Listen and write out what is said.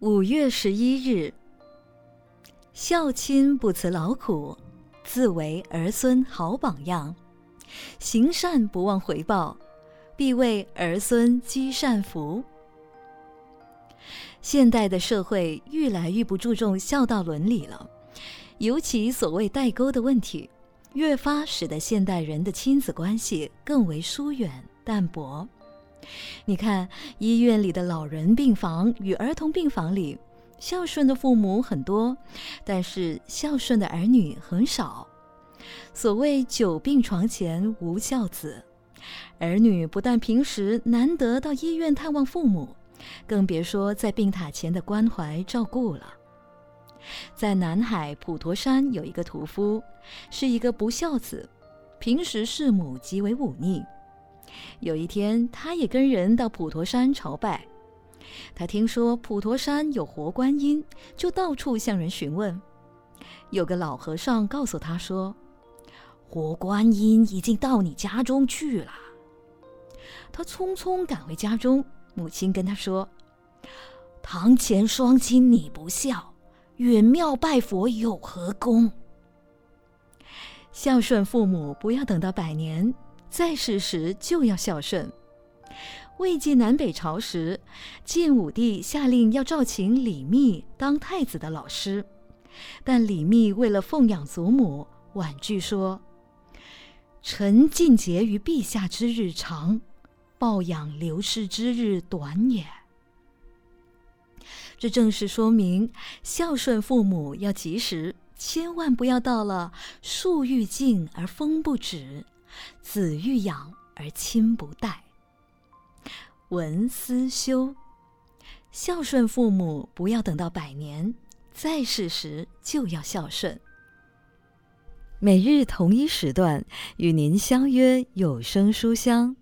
五月十一日，孝亲不辞劳苦，自为儿孙好榜样。行善不忘回报，必为儿孙积善福。现代的社会愈来愈不注重孝道伦理了，尤其所谓代沟的问题，越发使得现代人的亲子关系更为疏远淡薄。你看，医院里的老人病房与儿童病房里，孝顺的父母很多，但是孝顺的儿女很少。所谓“久病床前无孝子”，儿女不但平时难得到医院探望父母，更别说在病榻前的关怀照顾了。在南海普陀山有一个屠夫，是一个不孝子，平时侍母极为忤逆。有一天，他也跟人到普陀山朝拜。他听说普陀山有活观音，就到处向人询问。有个老和尚告诉他说：“活观音已经到你家中去了。”他匆匆赶回家中，母亲跟他说：“堂前双亲你不孝，远庙拜佛有何功？孝顺父母，不要等到百年。”在世时就要孝顺。魏晋南北朝时，晋武帝下令要召请李密当太子的老师，但李密为了奉养祖母，婉拒说：“臣尽节于陛下之日长，报养刘氏之日短也。”这正是说明孝顺父母要及时，千万不要到了树欲静而风不止。子欲养而亲不待。文思修，孝顺父母，不要等到百年，在世时就要孝顺。每日同一时段与您相约有声书香。